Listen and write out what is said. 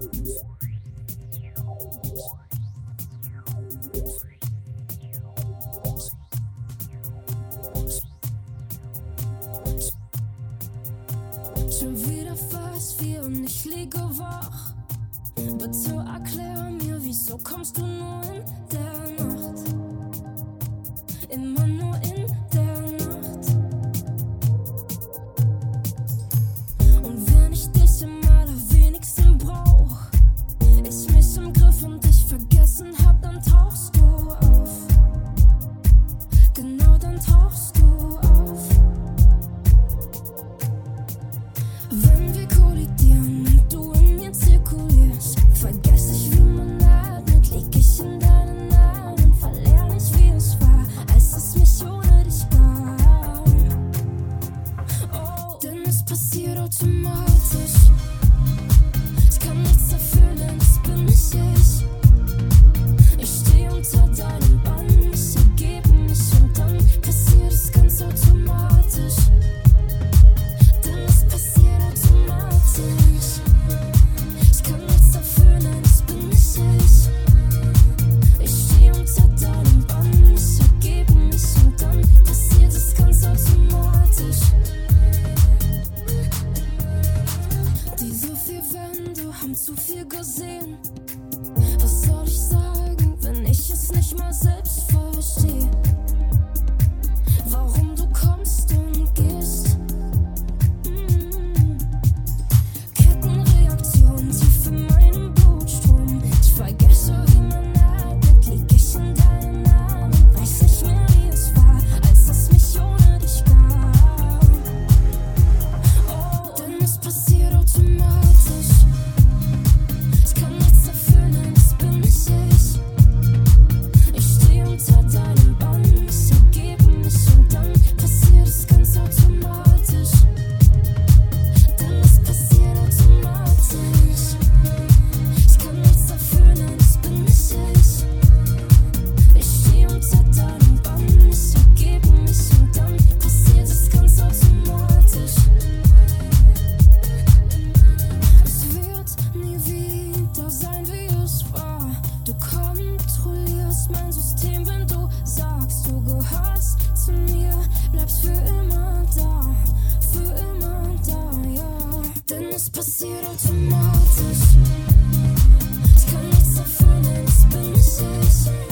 Schon wieder fast vier und ich liege wach. Bitte erklär mir, wieso kommst du nur in Was soll ich sagen, wenn ich es nicht mal sehe? to notice. Of fun and